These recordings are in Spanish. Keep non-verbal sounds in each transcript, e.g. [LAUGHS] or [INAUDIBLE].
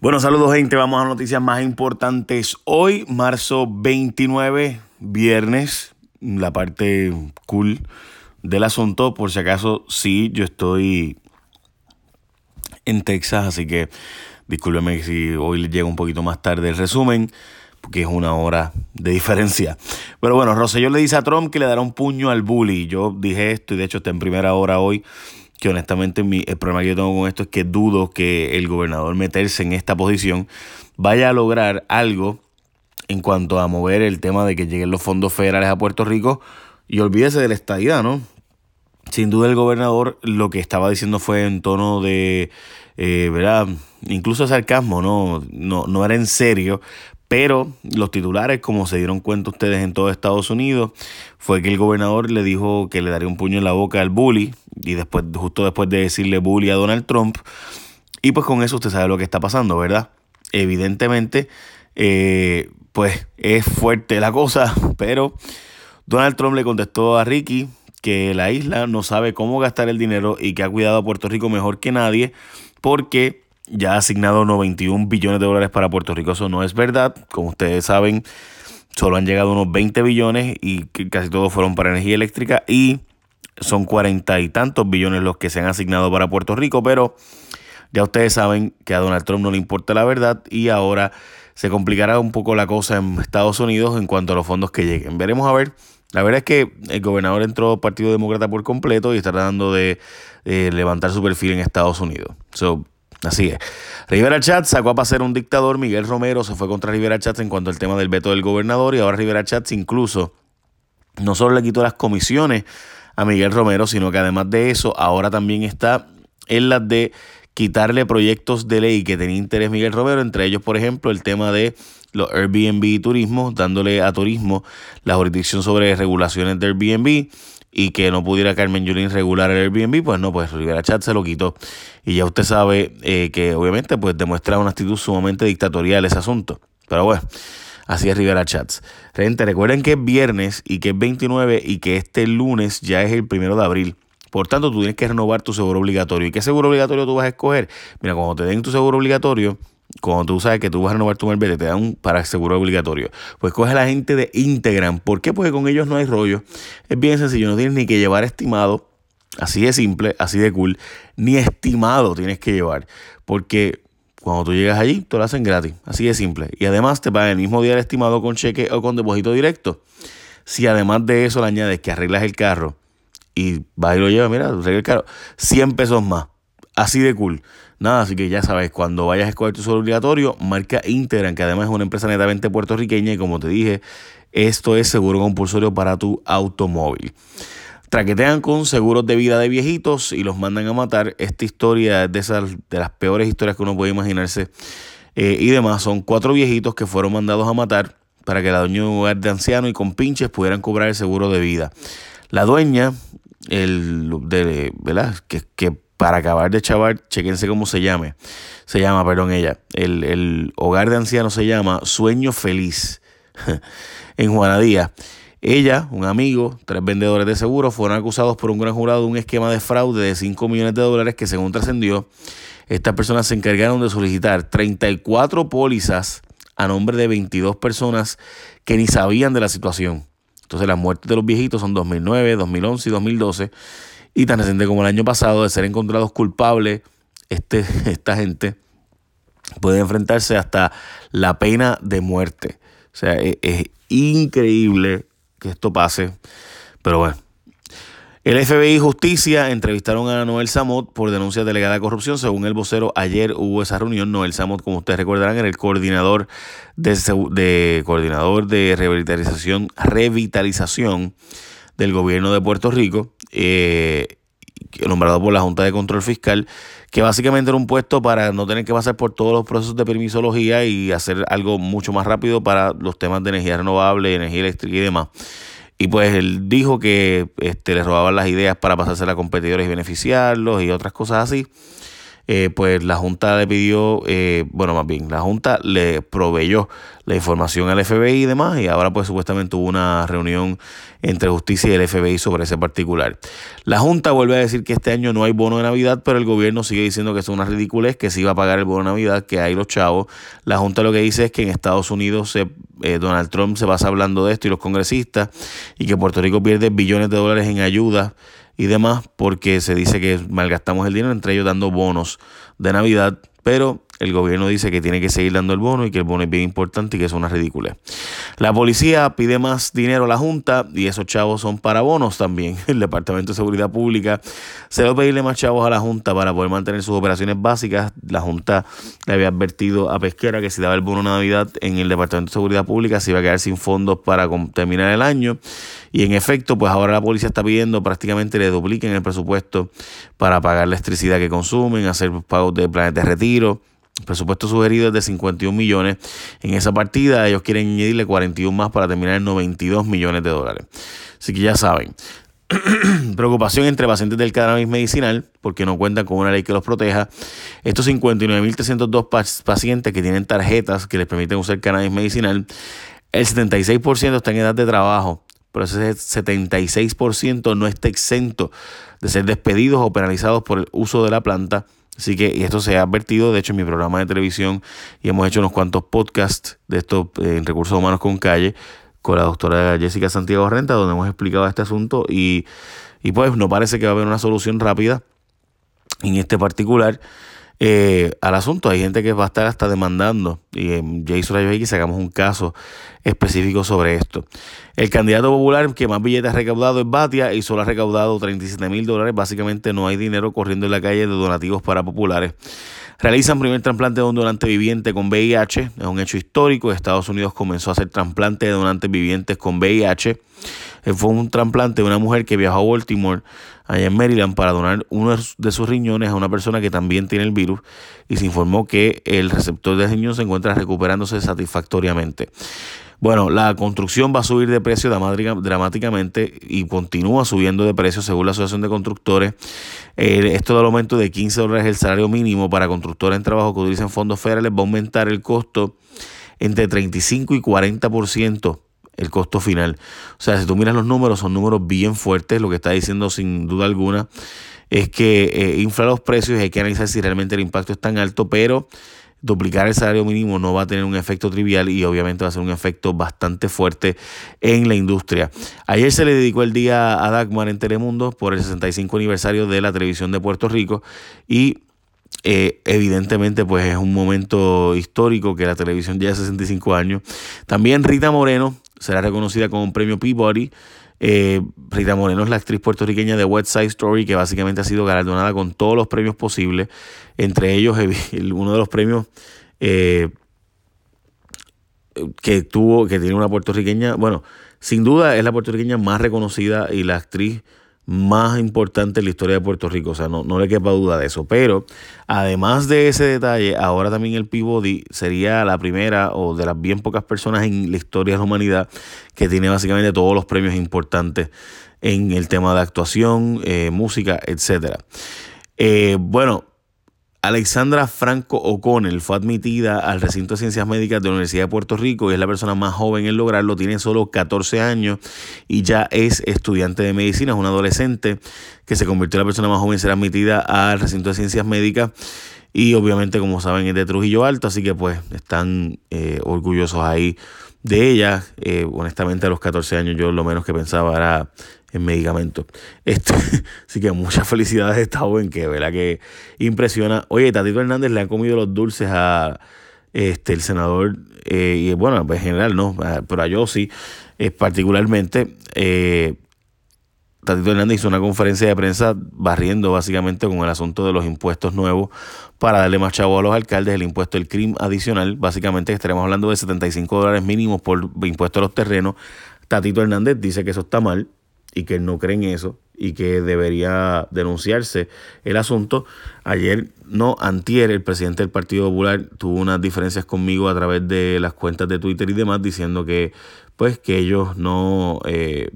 Bueno, saludos gente, vamos a noticias más importantes. Hoy, marzo 29, viernes, la parte cool del asunto, por si acaso, sí, yo estoy en Texas, así que discúlpeme si hoy les llega un poquito más tarde el resumen, porque es una hora de diferencia. Pero bueno, Rosselló le dice a Trump que le dará un puño al bully. Yo dije esto y de hecho está en primera hora hoy que honestamente mi, el problema que yo tengo con esto es que dudo que el gobernador meterse en esta posición vaya a lograr algo en cuanto a mover el tema de que lleguen los fondos federales a Puerto Rico y olvídese de la estadidad, ¿no? Sin duda el gobernador lo que estaba diciendo fue en tono de, eh, ¿verdad? Incluso sarcasmo, ¿no? No, no era en serio, pero los titulares, como se dieron cuenta ustedes en todo Estados Unidos, fue que el gobernador le dijo que le daría un puño en la boca al bully, y después, justo después de decirle bully a Donald Trump. Y pues con eso usted sabe lo que está pasando, ¿verdad? Evidentemente, eh, pues es fuerte la cosa, [LAUGHS] pero Donald Trump le contestó a Ricky que la isla no sabe cómo gastar el dinero y que ha cuidado a Puerto Rico mejor que nadie porque ya ha asignado 91 billones de dólares para Puerto Rico. Eso no es verdad. Como ustedes saben, solo han llegado unos 20 billones y casi todos fueron para energía eléctrica y son cuarenta y tantos billones los que se han asignado para Puerto Rico, pero ya ustedes saben que a Donald Trump no le importa la verdad y ahora se complicará un poco la cosa en Estados Unidos en cuanto a los fondos que lleguen. Veremos a ver. La verdad es que el gobernador entró Partido Demócrata por completo y está tratando de levantar su perfil en Estados Unidos. So, Así es. Rivera Chats sacó a pasar un dictador. Miguel Romero se fue contra Rivera Chats en cuanto al tema del veto del gobernador. Y ahora Rivera Chats incluso no solo le quitó las comisiones a Miguel Romero, sino que además de eso, ahora también está en las de quitarle proyectos de ley que tenía interés Miguel Romero, entre ellos, por ejemplo, el tema de los Airbnb y turismo, dándole a turismo la jurisdicción sobre regulaciones de Airbnb y que no pudiera Carmen Yulín regular el Airbnb, pues no, pues Rivera Chat se lo quitó. Y ya usted sabe eh, que obviamente pues demuestra una actitud sumamente dictatorial ese asunto. Pero bueno, así es Rivera Chats. Gente, recuerden que es viernes y que es 29 y que este lunes ya es el primero de abril. Por tanto, tú tienes que renovar tu seguro obligatorio. ¿Y qué seguro obligatorio tú vas a escoger? Mira, cuando te den tu seguro obligatorio, cuando tú sabes que tú vas a renovar tu malvete, te dan para seguro obligatorio. Pues coge a la gente de Integran. ¿Por qué? Porque con ellos no hay rollo. Es bien sencillo, no tienes ni que llevar estimado. Así de simple, así de cool. Ni estimado tienes que llevar. Porque cuando tú llegas allí, te lo hacen gratis. Así de simple. Y además te pagan el mismo día el estimado con cheque o con depósito directo. Si además de eso le añades que arreglas el carro y vas y lo llevas, mira, arreglas el carro, 100 pesos más. Así de cool. Nada, así que ya sabes, cuando vayas a escoger tu seguro obligatorio, marca Integran, que además es una empresa netamente puertorriqueña y como te dije, esto es seguro compulsorio para tu automóvil. Traquetean con seguros de vida de viejitos y los mandan a matar. Esta historia es de, esas, de las peores historias que uno puede imaginarse. Eh, y demás, son cuatro viejitos que fueron mandados a matar para que la dueña de un hogar de ancianos y con pinches pudieran cobrar el seguro de vida. La dueña, el de, ¿verdad? Que, que para acabar de chavar, chequense cómo se llame. Se llama, perdón, ella. El, hogar de ancianos se llama Sueño Feliz [LAUGHS] en Juanadía. Ella, un amigo, tres vendedores de seguros fueron acusados por un gran jurado de un esquema de fraude de 5 millones de dólares que según trascendió, estas personas se encargaron de solicitar 34 pólizas a nombre de 22 personas que ni sabían de la situación. Entonces las muertes de los viejitos son 2009, 2011 y 2012 y tan reciente como el año pasado de ser encontrados culpables, este, [LAUGHS] esta gente puede enfrentarse hasta la pena de muerte. O sea, es, es increíble que esto pase, pero bueno. El FBI y Justicia entrevistaron a Noel Samot por denuncias de delegada de corrupción. Según el vocero, ayer hubo esa reunión. Noel Samot, como ustedes recordarán, era el coordinador de, de coordinador de revitalización, revitalización del gobierno de Puerto Rico, eh, nombrado por la Junta de Control Fiscal, que básicamente era un puesto para no tener que pasar por todos los procesos de permisología y hacer algo mucho más rápido para los temas de energía renovable, energía eléctrica y demás. Y pues él dijo que este, le robaban las ideas para pasarse a competidores y beneficiarlos y otras cosas así. Eh, pues la Junta le pidió, eh, bueno, más bien, la Junta le proveyó la información al FBI y demás, y ahora pues supuestamente hubo una reunión entre justicia y el FBI sobre ese particular. La Junta vuelve a decir que este año no hay bono de Navidad, pero el gobierno sigue diciendo que es una ridiculez, que se iba a pagar el bono de Navidad, que hay los chavos. La Junta lo que dice es que en Estados Unidos se, eh, Donald Trump se pasa hablando de esto y los congresistas, y que Puerto Rico pierde billones de dólares en ayuda y demás, porque se dice que malgastamos el dinero, entre ellos dando bonos de Navidad, pero el gobierno dice que tiene que seguir dando el bono y que el bono es bien importante y que es una ridícula. La policía pide más dinero a la Junta y esos chavos son para bonos también. [LAUGHS] El Departamento de Seguridad Pública se va a pedirle más chavos a la Junta para poder mantener sus operaciones básicas. La Junta le había advertido a Pesquera que si daba el bono de Navidad en el Departamento de Seguridad Pública se iba a quedar sin fondos para terminar el año. Y en efecto, pues ahora la policía está pidiendo prácticamente le dupliquen el presupuesto para pagar la electricidad que consumen, hacer pagos de planes de retiro presupuesto sugerido es de 51 millones. En esa partida ellos quieren añadirle 41 más para terminar en 92 millones de dólares. Así que ya saben. [CLEARS THROAT] Preocupación entre pacientes del cannabis medicinal porque no cuentan con una ley que los proteja. Estos 59.302 pacientes que tienen tarjetas que les permiten usar cannabis medicinal, el 76% está en edad de trabajo, pero ese 76% no está exento de ser despedidos o penalizados por el uso de la planta Así que y esto se ha advertido, de hecho, en mi programa de televisión y hemos hecho unos cuantos podcasts de esto eh, en Recursos Humanos con Calle con la doctora Jessica Santiago Renta, donde hemos explicado este asunto y, y pues no parece que va a haber una solución rápida en este particular. Eh, al asunto. Hay gente que va a estar hasta demandando y en Jason Rayo sacamos un caso específico sobre esto. El candidato popular que más billetes ha recaudado es Batia y solo ha recaudado 37 mil dólares. Básicamente no hay dinero corriendo en la calle de donativos para populares. Realizan primer trasplante de un donante viviente con VIH. Es un hecho histórico. Estados Unidos comenzó a hacer trasplante de donantes vivientes con VIH. Eh, fue un trasplante de una mujer que viajó a Baltimore, allá en Maryland, para donar uno de sus riñones a una persona que también tiene el virus y se informó que el receptor de riñón se encuentra recuperándose satisfactoriamente. Bueno, la construcción va a subir de precio dramáticamente y continúa subiendo de precio según la Asociación de Constructores. esto del aumento de 15 dólares el salario mínimo para constructores en trabajo que utilicen fondos federales va a aumentar el costo entre 35 y 40% el costo final. O sea, si tú miras los números, son números bien fuertes. Lo que está diciendo sin duda alguna es que eh, infla los precios y hay que analizar si realmente el impacto es tan alto, pero duplicar el salario mínimo no va a tener un efecto trivial y obviamente va a ser un efecto bastante fuerte en la industria. Ayer se le dedicó el día a Dagmar en Telemundo por el 65 aniversario de la televisión de Puerto Rico y eh, evidentemente pues es un momento histórico que la televisión lleva 65 años. También Rita Moreno será reconocida con un premio Peabody. Eh, Rita Moreno es la actriz puertorriqueña de West Side Story que básicamente ha sido galardonada con todos los premios posibles, entre ellos uno de los premios eh, que tuvo, que tiene una puertorriqueña, bueno, sin duda es la puertorriqueña más reconocida y la actriz más importante en la historia de Puerto Rico, o sea, no, no le quepa duda de eso. Pero además de ese detalle, ahora también el Peabody sería la primera o de las bien pocas personas en la historia de la humanidad que tiene básicamente todos los premios importantes en el tema de actuación, eh, música, etc. Eh, bueno, Alexandra Franco O'Connell fue admitida al recinto de ciencias médicas de la Universidad de Puerto Rico y es la persona más joven en lograrlo. Tiene solo 14 años y ya es estudiante de medicina. Es una adolescente que se convirtió en la persona más joven en ser admitida al recinto de ciencias médicas. Y obviamente, como saben, es de Trujillo Alto, así que pues están eh, orgullosos ahí de ella. Eh, honestamente, a los 14 años yo lo menos que pensaba era en medicamentos. Este, [LAUGHS] así que muchas felicidades a esta joven que, ¿verdad? Que impresiona. Oye, Tatito Hernández le ha comido los dulces a este, el senador, eh, y bueno, pues en general no, pero a yo sí, eh, particularmente. Eh, Tatito Hernández hizo una conferencia de prensa barriendo básicamente con el asunto de los impuestos nuevos para darle más chavo a los alcaldes, el impuesto del crimen adicional, básicamente estaremos hablando de 75 dólares mínimos por impuesto a los terrenos. Tatito Hernández dice que eso está mal, y que no creen eso y que debería denunciarse el asunto. Ayer, no, antier, el presidente del Partido Popular tuvo unas diferencias conmigo a través de las cuentas de Twitter y demás, diciendo que, pues, que ellos no, eh,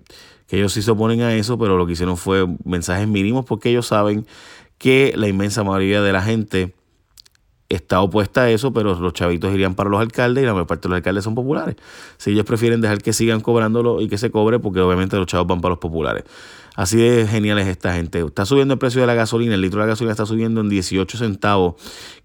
que ellos sí se oponen a eso, pero lo que hicieron fue mensajes mínimos porque ellos saben que la inmensa mayoría de la gente está opuesta a eso, pero los chavitos irían para los alcaldes y la mayor parte de los alcaldes son populares. Si ellos prefieren dejar que sigan cobrándolo y que se cobre, porque obviamente los chavos van para los populares. Así de genial es esta gente. Está subiendo el precio de la gasolina, el litro de la gasolina está subiendo en 18 centavos,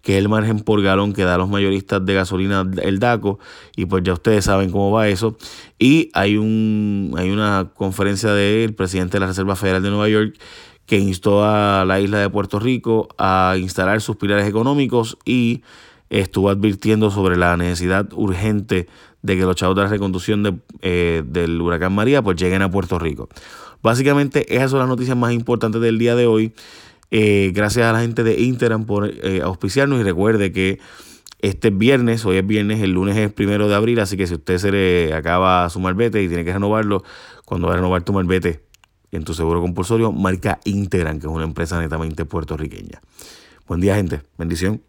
que es el margen por galón que da a los mayoristas de gasolina el DACO, y pues ya ustedes saben cómo va eso. Y hay, un, hay una conferencia del presidente de la Reserva Federal de Nueva York que instó a la isla de Puerto Rico a instalar sus pilares económicos y estuvo advirtiendo sobre la necesidad urgente de que los chavos de la reconducción eh, del huracán María pues lleguen a Puerto Rico. Básicamente esas son las noticias más importantes del día de hoy. Eh, gracias a la gente de Interan por eh, auspiciarnos y recuerde que este viernes, hoy es viernes, el lunes es primero de abril, así que si usted se le acaba su malvete y tiene que renovarlo, cuando va a renovar tu malvete, en tu seguro compulsorio, marca Integran, que es una empresa netamente puertorriqueña. Buen día, gente. Bendición.